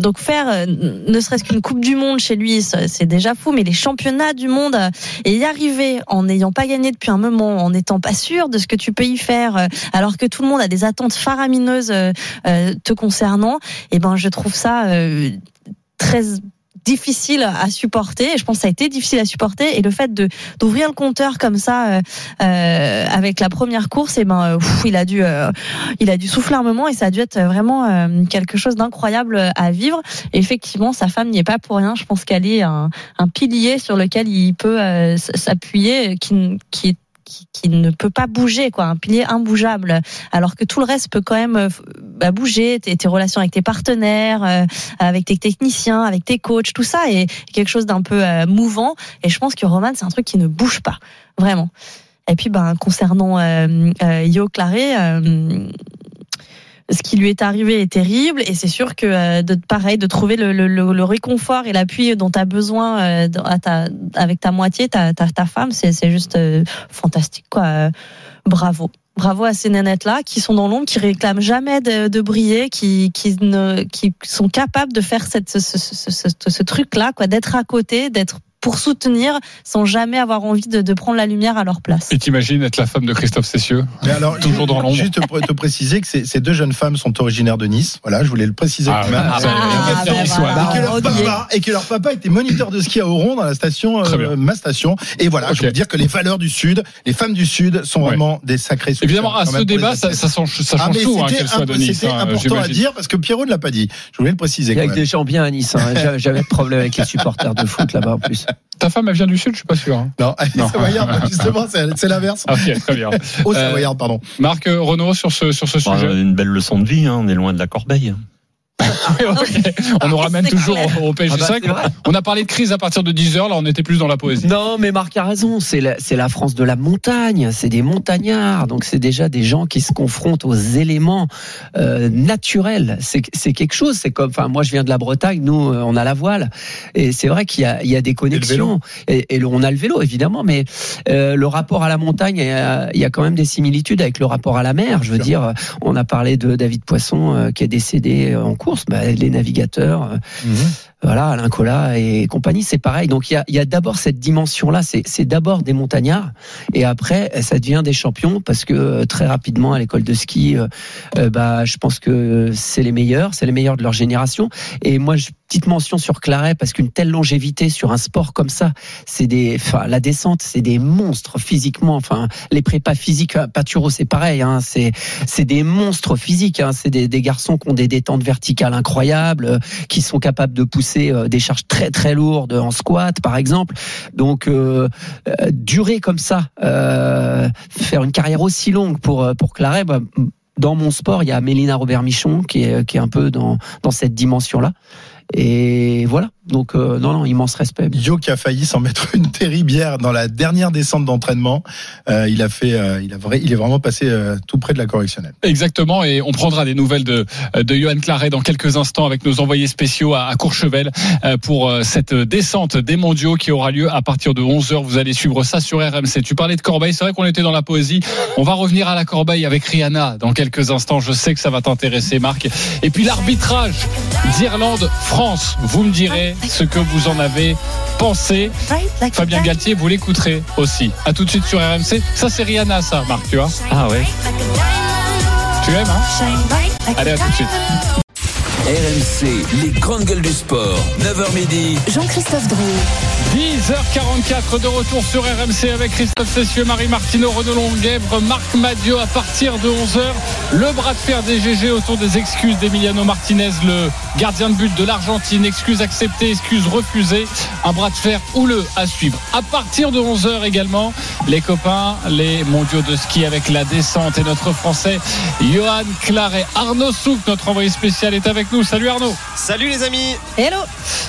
donc faire ne serait-ce qu'une Coupe du Monde chez lui, c'est déjà fou, mais les championnats du monde et y arriver en n'ayant pas gagné depuis un moment, en n'étant pas sûr de ce que tu peux y faire, euh, alors que tout le monde a des attentes faramineuses te concernant, et eh ben je trouve ça très difficile à supporter. Je pense que ça a été difficile à supporter. Et le fait de d'ouvrir le compteur comme ça euh, euh, avec la première course, et eh ben il a dû euh, il a dû souffler un moment et ça a dû être vraiment euh, quelque chose d'incroyable à vivre. Effectivement, sa femme n'y est pas pour rien. Je pense qu'elle est un, un, pilier sur lequel il peut euh, s'appuyer, qui, qui est qui, ne peut pas bouger, quoi, un pilier imbougeable, alors que tout le reste peut quand même euh, bah, bouger, tes, relations avec tes partenaires, euh, avec tes techniciens, avec tes coachs, tout ça est quelque chose d'un peu euh, mouvant. Et je pense que Roman, c'est un truc qui ne bouge pas, vraiment. Et puis, ben, concernant Yo Claré, ce qui lui est arrivé est terrible. Et c'est sûr que euh, de pareil de trouver le, réconfort et l'appui dont tu as besoin euh, avec ta moitié ta, femme c'est juste euh, fantastique quoi. Bravo. Bravo à ces nanettes-là qui sont dans l'ombre, qui réclament jamais de, briller, qui, sont capables de faire ce, ce truc-là, quoi, d'être à côté, d'être pour soutenir sans jamais avoir envie de, de prendre la lumière à leur place. Et t'imagines être la femme de Christophe Cessieux Mais alors, Toujours dans l'ombre. Juste te, te préciser que ces, ces, deux jeunes femmes sont originaires de Nice. Voilà, je voulais le préciser ah, quand même. Ah, et, que leur papa, et que leur papa était moniteur de ski à Oron dans la station, euh, ma station. Et voilà, okay. je veux dire que les valeurs du Sud, les femmes du Sud sont ouais. vraiment des sacrés Évidemment, à ce débat, ça, ça, change, ça change ah, tout, hein, qu'elle soit de Nice. C'était hein, important à dire parce que Pierrot ne l'a pas dit. Je voulais le préciser. Avec des gens bien à Nice. Hein. J'avais de problème avec les supporters de foot là-bas en plus. Ta femme, elle vient du Sud, je suis pas sûr. Hein. Non, non. Savoyarde, justement, c'est l'inverse. Ok, très bien. Au Savoyarde, pardon. Marc Renault, sur ce, sur ce sujet. Une belle leçon de vie, hein, on est loin de la corbeille. on nous ramène toujours au, au PSG ah bah, on a parlé de crise à partir de 10 heures, là on était plus dans la poésie. Non, mais Marc a raison, c'est la, la, France de la montagne, c'est des montagnards, donc c'est déjà des gens qui se confrontent aux éléments euh, naturels. C'est quelque chose, c'est comme, enfin moi je viens de la Bretagne, nous euh, on a la voile, et c'est vrai qu'il y, y, a des connexions, et, et, on a le vélo évidemment, mais euh, le rapport à la montagne, il y, a, il y, a, quand même des similitudes avec le rapport à la mer. Je veux dire, on a parlé de David Poisson euh, qui est décédé en bah, les navigateurs, mmh. voilà, Alain Colas et compagnie, c'est pareil. Donc il y a, d'abord cette dimension-là, c'est d'abord des montagnards, et après ça devient des champions parce que euh, très rapidement à l'école de ski, euh, euh, bah je pense que c'est les meilleurs, c'est les meilleurs de leur génération. Et moi, je petite mention sur Claret parce qu'une telle longévité sur un sport comme ça, c'est des, enfin, la descente, c'est des monstres physiquement. Enfin, les prépas physiques, Paturo, c'est pareil. Hein, c'est, c'est des monstres physiques. Hein, c'est des, garçons qui ont des détentes verticales incroyables, euh, qui sont capables de pousser euh, des charges très très lourdes en squat, par exemple. Donc, euh, euh durer comme ça, faire une carrière aussi longue pour pour Claret. Bah, dans mon sport, il y a Mélina Robert Michon qui est, qui est un peu dans, dans cette dimension-là. Et voilà. Donc euh, non, non, immense respect. Yo qui a failli s'en mettre une terribière dans la dernière descente d'entraînement. Euh, il a fait, euh, il a vrai, il est vraiment passé euh, tout près de la correctionnelle. Exactement. Et on prendra des nouvelles de de Johan Claret dans quelques instants avec nos envoyés spéciaux à, à Courchevel euh, pour cette descente des Mondiaux qui aura lieu à partir de 11 h Vous allez suivre ça sur RMC. Tu parlais de Corbeil. C'est vrai qu'on était dans la poésie. On va revenir à la Corbeil avec Rihanna dans quelques instants. Je sais que ça va t'intéresser, Marc. Et puis l'arbitrage d'Irlande-France. Vous me direz ce que vous en avez pensé. Fabien Galtier, vous l'écouterez aussi. À tout de suite sur RMC. Ça, c'est Rihanna, ça, Marc, tu vois Ah ouais. Tu aimes, hein Allez, à tout de suite. RMC, les grandes gueules du sport. 9h midi. Jean-Christophe Drouet. 10h44 de retour sur RMC avec Christophe Cessieux, Marie Martineau, Renaud Longuèvre, Marc Madio à partir de 11h. Le bras de fer des GG autour des excuses d'Emiliano Martinez, le gardien de but de l'Argentine. Excuses acceptées, excuses refusées. Un bras de fer houleux à suivre. À partir de 11h également, les copains, les mondiaux de ski avec la descente et notre français Johan Claret. Arnaud Souk, notre envoyé spécial, est avec nous. Salut Arnaud. Salut les amis. Hello.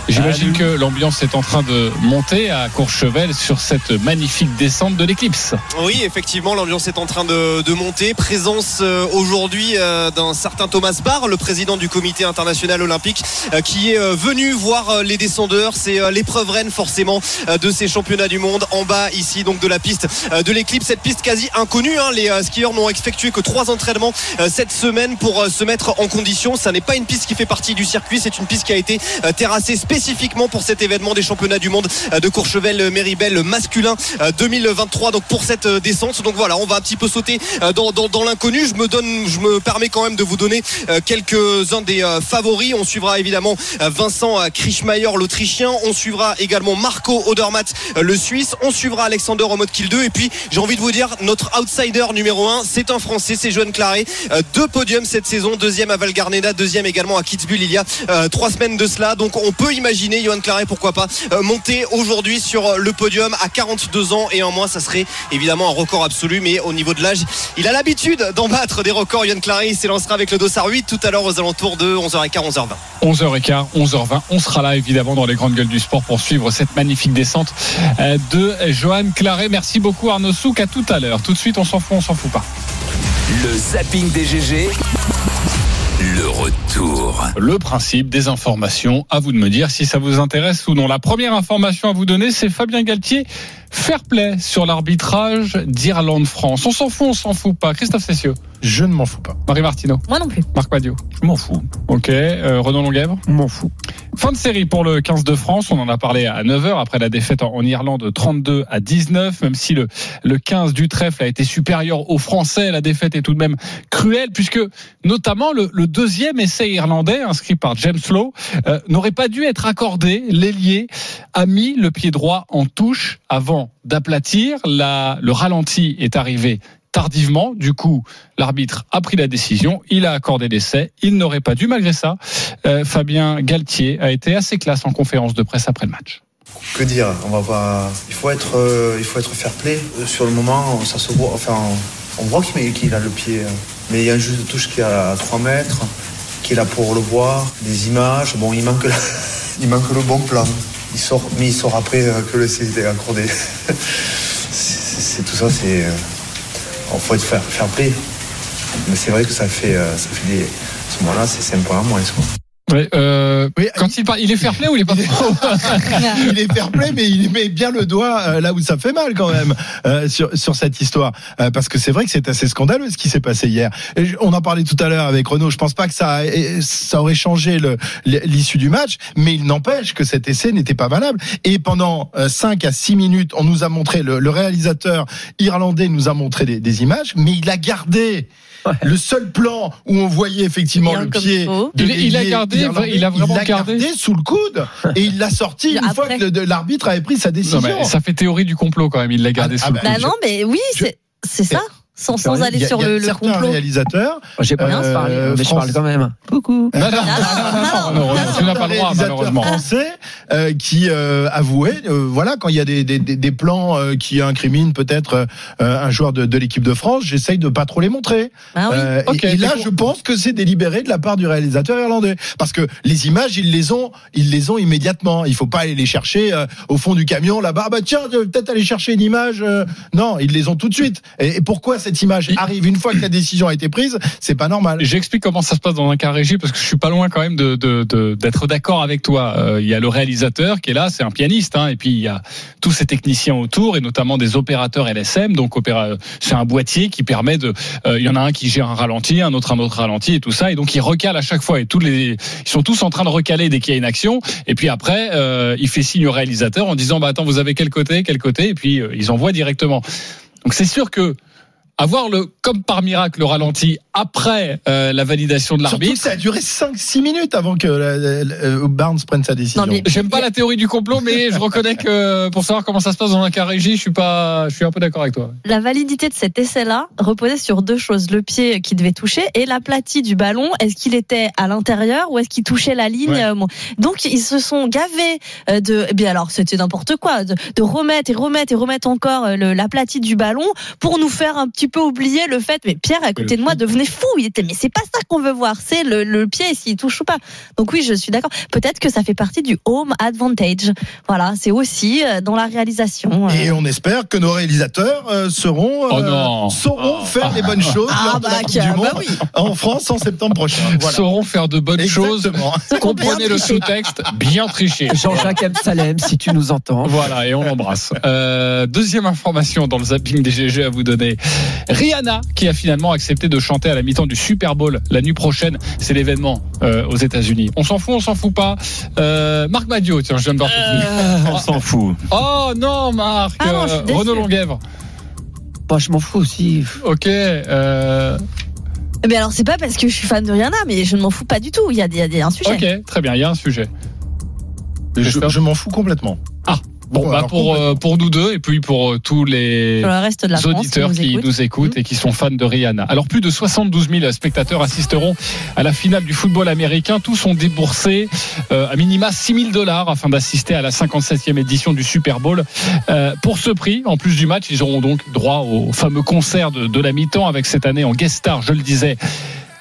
J'imagine que l'ambiance est en train de monter à Courchevel sur cette magnifique descente de l'éclipse. Oui, effectivement, l'ambiance est en train de, monter. Présence euh, aujourd'hui euh, d'un certain Thomas Barr, le président du comité international olympique, euh, qui est venu voir les descendeurs. C'est l'épreuve reine forcément de ces championnats du monde en bas ici donc de la piste de l'éclipse. Cette piste quasi inconnue. Hein. Les skieurs n'ont effectué que trois entraînements cette semaine pour se mettre en condition. Ça n'est pas une piste qui fait partie du circuit. C'est une piste qui a été terrassée spécifiquement pour cet événement des championnats du monde de Courchevel Méribel masculin 2023 donc pour cette descente donc voilà on va un petit peu sauter dans, l'inconnu. Je me donne je me permets quand même de vous donner quelques-uns des favoris. On suivra évidemment Vincent Krischmeier l'autrichien. On suivra également Marco Odermatt le suisse. On suivra Alexander Kill 2 et puis j'ai envie de vous dire notre outsider numéro 1 c'est un français c'est Johan Claret deux podiums cette saison. Deuxième à Val Garneda deuxième également à Kitzbühel il y a trois semaines de cela. Donc on peut imaginer Johan Claret pourquoi pas monter aujourd'hui sur le podium à 42 ans et en moins. Ça serait évidemment un record absolu mais au niveau de l'âge il a l'habitude d'en battre des records. Yann Clary s'élancera avec le dossard 8 tout à l'heure aux alentours de 11h15 11h20 11h15 11h20 on sera là évidemment dans les grandes gueules du sport pour suivre cette magnifique descente de Johan Claret. Merci beaucoup Arnaud Souk. À tout à l'heure. Tout de suite on s'en fout on s'en fout pas. Le zapping des GG le retour. Le principe des informations. À vous de me dire si ça vous intéresse ou non. La première information à vous donner, c'est Fabien Galtier. Fair play sur l'arbitrage d'Irlande-France. On s'en fout, on s'en fout pas. Christophe Cessieux. Je ne m'en fous pas. Marie Martineau. Moi non plus. Marc Madio. Je m'en fous. Ok. Euh, Renaud Longuèvre. M'en fous. Fin de série pour le 15 de France. On en a parlé à 9h après la défaite en, Irlande 32 à 19. Même si le, le 15 du trèfle a été supérieur aux Français, la défaite est tout de même cruelle puisque notamment le, le deuxième essai irlandais inscrit par James Lowe euh, n'aurait pas dû être accordé. L'ailier a mis le pied droit en touche avant d'aplatir. La, le ralenti est arrivé tardivement. Du coup, l'arbitre a pris la décision, il a accordé l'essai. Il n'aurait pas dû, malgré ça. Euh, Fabien Galtier a été assez classe en conférence de presse après le match. Que dire? On va. Il faut être, euh, il faut être fair play. Sur le moment, ça se voit. Enfin, on voit qu'il a le pied, mais il y a un juge de touche qui est à 3 mètres, qui est là pour le voir, des images. Bon, il manque, il manque le bon plan. Il sort, mais il sort après que le C est accordé. c'est tout ça, c'est il faut être fair, fair play. Mais c'est vrai que ça fait, ça fait des. À ce moment-là, c'est point à moins. Oui, euh, oui, quand il, parle, il est fair play ou il est pas Il est fair play, mais il met bien le doigt euh, là où ça fait mal quand même euh, sur, sur cette histoire. Euh, parce que c'est vrai que c'est assez scandaleux ce qui s'est passé hier. Et on en parlait tout à l'heure avec Renaud. Je pense pas que ça, ça aurait changé l'issue du match, mais il n'empêche que cet essai n'était pas valable. Et pendant 5 à 6 minutes, on nous a montré, le, le réalisateur irlandais nous a montré des, des images, mais il a gardé le seul plan où on voyait effectivement le pied. De il, il, a gardé il a vraiment l'a gardé. sous le coude et il l'a sorti une Après. fois que l'arbitre avait pris sa décision. Non, mais ça fait théorie du complot quand même. Il l'a gardé Ah, sous le bah, Bah non, mais oui, c'est c'est ça. Sans, sans Il y a- aller il y a sur le, le certains complot. réalisateurs. J'ai pas rien à se parler, Euh, mais je France- parle quand même. Coucou. Non, non, non, non, non, non, non, tu n'as pas le droit, malheureusement. français euh, qui euh, avouaient, euh, voilà, quand il y a des, des, des, plans euh, qui incriminent peut-être euh, un joueur de, de l'équipe de France, j'essaye de pas trop les montrer. Ah oui. Euh, Ok, et, et là, je pense que c'est délibéré de la part du réalisateur irlandais, parce que les images, ils les ont, ils les ont immédiatement. Il faut pas aller les chercher euh, au fond du camion là-bas. Ah bah tiens, je peut-être aller chercher une image. euh. non, ils les ont tout de suite. Et, et pourquoi cette image arrive une fois que la décision a été prise C'est pas normal. J'explique comment ça se passe dans un cas régie parce que je suis pas loin quand même de d'être d'accord avec toi. Euh, Il y a le réalisateur qui est là, c'est un pianiste, hein, et puis il y a tous ces techniciens autour et notamment des opérateurs LSM. Donc opéra- c'est un boîtier qui permet de. euh, Il y en a un qui gère un ralenti, un autre un autre ralenti et tout ça, et donc il recale à chaque fois. Et tous les ils sont tous en train de recaler dès qu'il y a une action. Et puis après, euh, il fait signe au réalisateur en disant bah attends vous avez quel côté, quel côté, et puis euh, ils envoient directement. Donc c'est sûr que avoir le comme par miracle le ralenti après euh, la validation de l'arbitre. ça a duré 5-6 minutes avant que la- la- la- Barnes prenne sa décision. Non, mais- J'aime pas la théorie du complot, mais je reconnais que pour savoir comment ça se passe dans un cas régie, je suis pas, je suis un peu d'accord avec toi. La validité de cet essai-là reposait sur deux choses le pied qui devait toucher et l'aplati du ballon. Est-ce qu'il était à l'intérieur ou est-ce qu'il touchait la ligne? Ouais. euh, bon. Donc ils se sont gavés euh, de. Eh bien alors c'était n'importe quoi de, de remettre et remettre et remettre encore euh, l'aplati du ballon pour nous faire un petit peu oublier le fait. Mais Pierre à côté de moi devenait fou. Il était mais c'est pas ça qu'on veut voir. C'est le, le pied s'il touche ou pas. Donc oui je suis d'accord. Peut-être que ça fait partie du home advantage. Voilà c'est aussi euh, dans la réalisation. euh. Et on espère que nos réalisateurs euh, seront Oh euh, sauront faire les bonnes choses Ah lors de bah, la Coupe qui- du bah Monde oui. en France en septembre prochain. Voilà. Sauront faire de bonnes choses. Comprenez le sous-texte, bien triché. Jean-Jacques Amsalem, si tu nous entends. Voilà, et on l'embrasse. Euh, deuxième information dans le zapping des GG à vous donner. Rihanna, qui a finalement accepté de chanter à la mi-temps du Super Bowl la nuit prochaine. C'est l'événement euh, aux États-Unis. On s'en fout, on s'en fout pas. Euh, Marc Madio, tiens, je viens de voir. On s'en fout. Oh non, Marc. Ah non, euh. Renaud Longuèvre. Bah, je m'en fous aussi. Ok. Euh, Mais alors c'est pas parce que je suis fan de Rihanna, mais je ne m'en fous pas du tout. Il y a, il y a un sujet. ok, très bien. Il y a un sujet. Je, je m'en fous complètement. Ah, bon, Bon, bah pour, euh, pour nous deux et puis pour euh, tous les Sur le reste de la France, auditeurs qui nous qui écoute. nous écoutent et qui sont fans de Rihanna. Alors plus de 72 000 spectateurs assisteront à la finale du football américain. Tous ont déboursé euh, à minima 6 000 dollars afin d'assister à la 57e édition du Super Bowl. Euh, pour ce prix, en plus du match, ils auront donc droit au fameux concert de, de la mi-temps avec cette année en guest star, je le disais.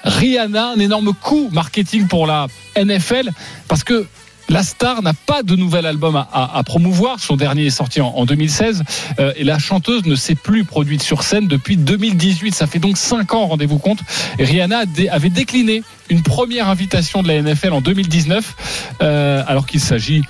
Rihanna, un énorme coup marketing pour la NFL parce que la star n'a pas de nouvel album à, promouvoir. Son dernier est sorti en, en 2016. Euh, et la chanteuse ne s'est plus produite sur scène depuis 2018. Ça fait donc 5 ans, rendez-vous compte. Rihanna avait décliné une première invitation de la NFL en 2019, euh, alors qu'il s'agit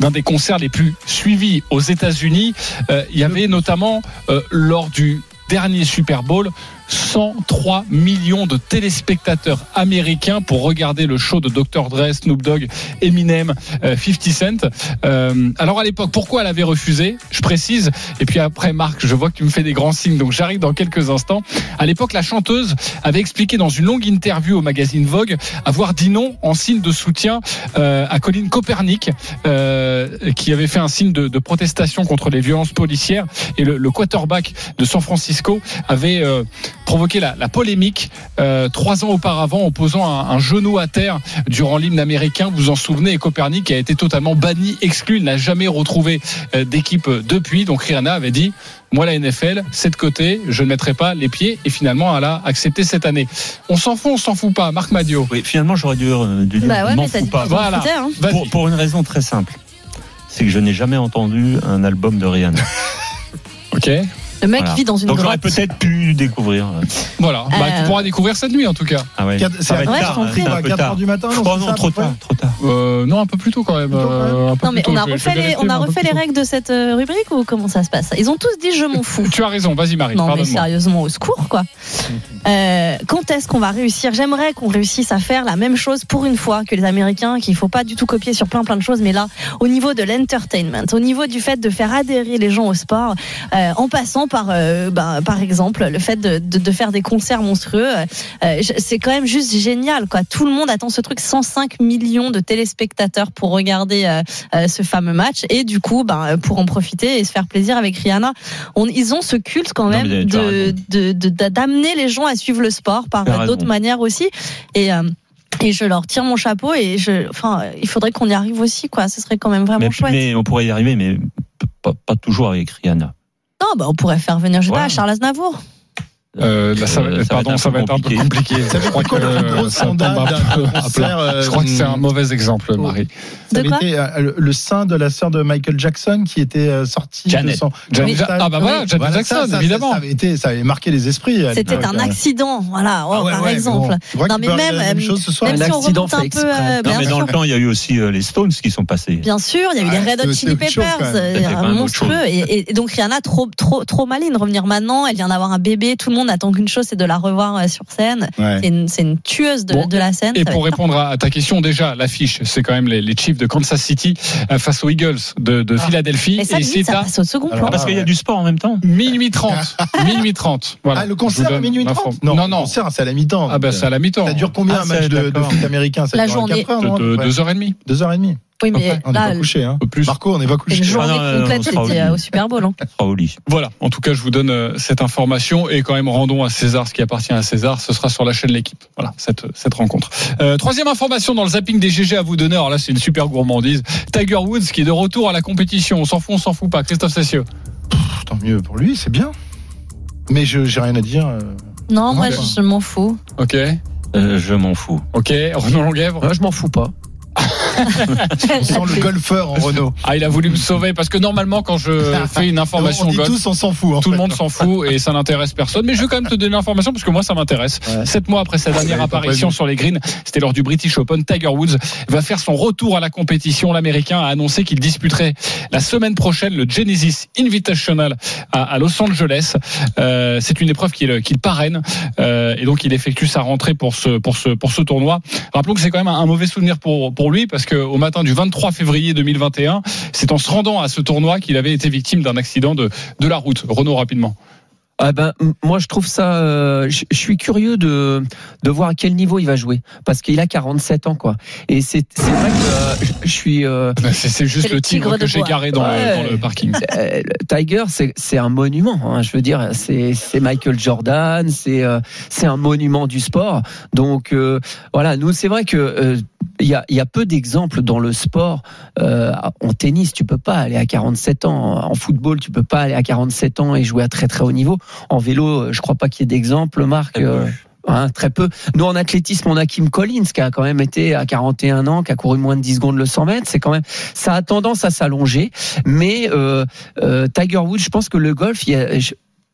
d'un des concerts les plus suivis aux États-Unis. Euh, il y avait notamment lors du dernier Super Bowl 103 millions de téléspectateurs américains pour regarder le show de Dr. Dre, Snoop Dogg, Eminem, euh, 50 Cent. Euh, alors à l'époque, pourquoi elle avait refusé? Je précise. Et puis après, Marc, je vois que tu me fais des grands signes, donc j'arrive dans quelques instants. À l'époque, la chanteuse avait expliqué dans une longue interview au magazine Vogue avoir dit non en signe de soutien euh, à Colin Copernic, euh, qui avait fait un signe de, de protestation contre les violences policières. Et le, le quarterback de San Francisco avait euh, provoqué la, la polémique euh, trois ans auparavant en posant un, un genou à terre durant l'hymne américain. Vous vous en souvenez, et Copernic a été totalement banni, exclu, il n'a jamais retrouvé euh, d'équipe depuis. Donc Rihanna avait dit moi la NFL, c'est de côté, je ne mettrai pas les pieds. Et finalement, elle a accepté cette année. On s'en fout, on s'en fout pas. Marc Madio. Oui, finalement, j'aurais dû, euh, dû dire, Bah ouais, m'en fous pas. Voilà. hein. Pour, pour une raison très simple. C'est que je n'ai jamais entendu un album de Rihanna. Ok. Le mec Voilà. vit dans une Donc j'aurais peut-être pu découvrir. euh, Voilà. Bah, Euh. tu pourras découvrir cette nuit en tout cas. Ah ouais. Quatre- Ça va c'est hein, à peu 4 tard. heures du matin, non, Oh non, trop tard, trop tard. Euh, non, un peu plus tôt quand même. Euh, Non mais on a refait les, on a refait les règles de cette rubrique ou comment ça se passe? Ils ont tous dit je m'en fous. Tu as raison, vas-y Marie, Non mais sérieusement au secours quoi. Euh, quand est-ce qu'on va réussir? J'aimerais qu'on réussisse à faire la même chose pour une fois que les Américains, qu'il faut pas du tout copier sur plein plein de choses, mais là au niveau de l'entertainment, au niveau du fait de faire adhérer les gens au sport, en passant par euh, bah, par exemple le fait de, de, de faire des concerts monstrueux, euh, c'est quand même juste génial. Quoi. Tout le monde attend ce truc. 105 millions de téléspectateurs pour regarder euh, euh, ce fameux match et du coup, ben, pour en profiter et se faire plaisir avec Rihanna. On, ils ont ce culte quand même de de- d'amener les gens à suivre le sport par d'autres manières aussi. Et euh, et je leur tire mon chapeau et je, enfin, il faudrait qu'on y arrive aussi, quoi. Ce serait quand même vraiment Mais, chouette. mais on pourrait y arriver, mais pas, pas toujours avec Rihanna. Non, bah, on pourrait faire venir, je sais pas, Charles Aznavour. Euh, là, ça, va- Euh, ça pardon, ça va être un peu compliqué. Ça Je crois quoi le plus gros que ça tombe scandale un peu d'un à concert, plat. euh, Je crois que c'est un mauvais exemple, Marie. Ça avait été euh, le, sein de la sœur de Michael Jackson qui était euh, sorti Janet. de son. Janet- ah bah voilà, Janet Jackson, ça, ça, évidemment. Ça, avait été, ça avait marqué les esprits. C'était l'époque, un accident, voilà, oh, Ah ouais, par ouais, exemple. bon, non, mais même, la même chose ce soir même Un si on accident remonte un fait peu, exprès. euh, Non, mais dans le temps, il y a eu aussi les Stones qui sont passés. Bien sûr, il y a eu les Ouais, Red Hot Chili Peppers, monstrueux. Et, et donc Rihanna, trop, trop, trop maline, revenir maintenant. Elle vient d'avoir un bébé. Tout le monde monde attend qu'une chose, c'est de la revoir euh, sur scène. C'est, une, tueuse de, la scène. Et pour répondre à ta question, déjà, l'affiche, c'est quand même les, les Chiefs de Kansas City euh, face aux Eagles de. Ah. Philadelphie. Ça, et c'est ça au second plan. Parce qu'il y a du sport en même temps. Minuit 30. Ah. minuit 30. Voilà. Ah, le concert à minuit 30 non, non, non. Le concert, c'est à la mi-temps. Ah, bah, c'est à la mi-temps. Ça dure combien ah, un match de, de foot américain? La journée. Hein, deux heures, de, 2h30. 2h30. Oui, mais On n'est là, pas couché. Hein. Plus. Marco, on n'est pas une couché. journée Ah, non, non, complète, on sera au euh, au Super Bowl. hein. On sera au lit. Voilà, en tout cas, je vous donne euh, cette information et quand même rendons à César ce qui appartient à César. Ce sera sur la chaîne L'équipe. Voilà, cette, cette rencontre. Euh, troisième information dans le zapping des GG à vous donner. Alors là, c'est une super gourmandise. Tiger Woods qui est de retour à la compétition. On s'en fout, on s'en fout pas. Christophe Cessieux. Pff, Tant mieux pour lui, c'est bien. Mais je j'ai rien à dire. euh. Non, moi, Ouais. je, je m'en fous. Ok, Euh, je m'en fous. ok. Renaud Longuèvre. Moi, je m'en fous pas. On sent le golfeur en Renault. Ah, il a voulu me sauver parce que normalement, quand je fais une information on dit golf, tous, on s'en fout. en tout le monde s'en fout et ça n'intéresse personne. Mais je vais quand même te donner l'information parce que moi, ça m'intéresse. Ouais. Sept mois après sa dernière Ouais, pas apparition sur les greens, c'était lors du British Open. Tiger Woods va faire son retour à la compétition. L'Américain a annoncé qu'il disputerait la semaine prochaine le Genesis Invitational à, à Los Angeles. Euh, c'est une épreuve qu'il qu'il parraine euh, et donc il effectue sa rentrée pour ce pour ce pour ce tournoi. Rappelons que c'est quand même un, un mauvais souvenir pour pour lui parce que au matin du 23 février 2021, c'est en se rendant à ce tournoi qu'il avait été victime d'un accident de de la route. Renault rapidement. Ah ben, moi, je trouve ça. euh, je je suis curieux de de voir à quel niveau il va jouer parce qu'il a 47 ans, quoi. Et c'est c'est vrai que euh, je, je suis. euh, C'est c'est juste le tigre tigre que j'ai garé dans, le, dans le parking. euh, Tiger, c'est c'est un monument. hein, je veux dire, c'est c'est Michael Jordan, c'est euh, c'est un monument du sport. Donc euh, voilà, nous c'est vrai que euh, il y a il y a peu d'exemples dans le sport. Euh, en tennis, tu peux pas aller à 47 ans. En football, tu peux pas aller à 47 ans et jouer à très très haut niveau. En vélo, je crois pas qu'il y ait d'exemple, Marc. Très peu. euh, hein, très peu. Nous, en athlétisme, on a Kim Collins qui a quand même été à 41 ans, qui a couru moins de 10 secondes le 100 mètres. C'est quand même, ça a tendance à s'allonger. Mais euh, euh, Tiger Woods, je pense que le golf, il y a,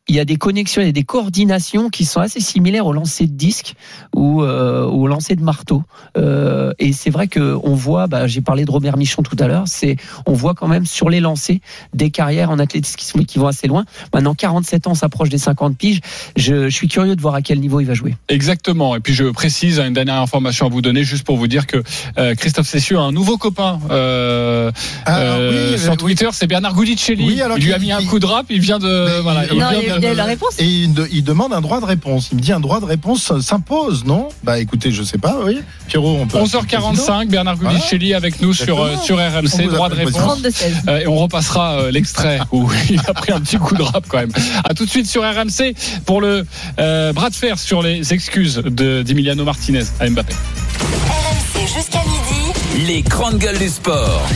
il y a des connexions, il y a des coordinations qui sont assez similaires au lancer de disque ou, euh, au lancer de marteau. Euh, et c'est vrai que on voit, bah, j'ai parlé de Robert Michon tout à l'heure, c'est on voit quand même sur les lancers des carrières en athlétisme qui, sont, qui vont assez loin. Maintenant, 47 ans, on s'approche des 50 piges. Je, je suis curieux de voir à quel niveau il va jouer. Exactement. Et puis je précise une dernière information à vous donner, juste pour vous dire que euh, Christophe Cessieux a un nouveau copain euh, Ah, euh, oui, sur euh, Twitter, c'est Bernard Gulicelli. Oui, alors il lui a mis un coup de rap, il vient de Mais voilà, il- il Non, vient il a- a la réponse. Et il, de- il demande un droit de réponse. Il me dit un droit de réponse s'impose, non? Bah écoutez, je sais pas, oui. Pierrot, on peut. 11h45, Bernard Gulicelli avec nous sur, euh, sur On RMC, droit de réponse. 32 16. Euh, et on repassera euh, l'extrait où il a pris un petit coup de rap quand même. À tout de suite sur RMC pour le euh, bras de fer sur les excuses de d'Emiliano Martinez à Mbappé. RMC jusqu'à midi. Les grandes gueules du sport.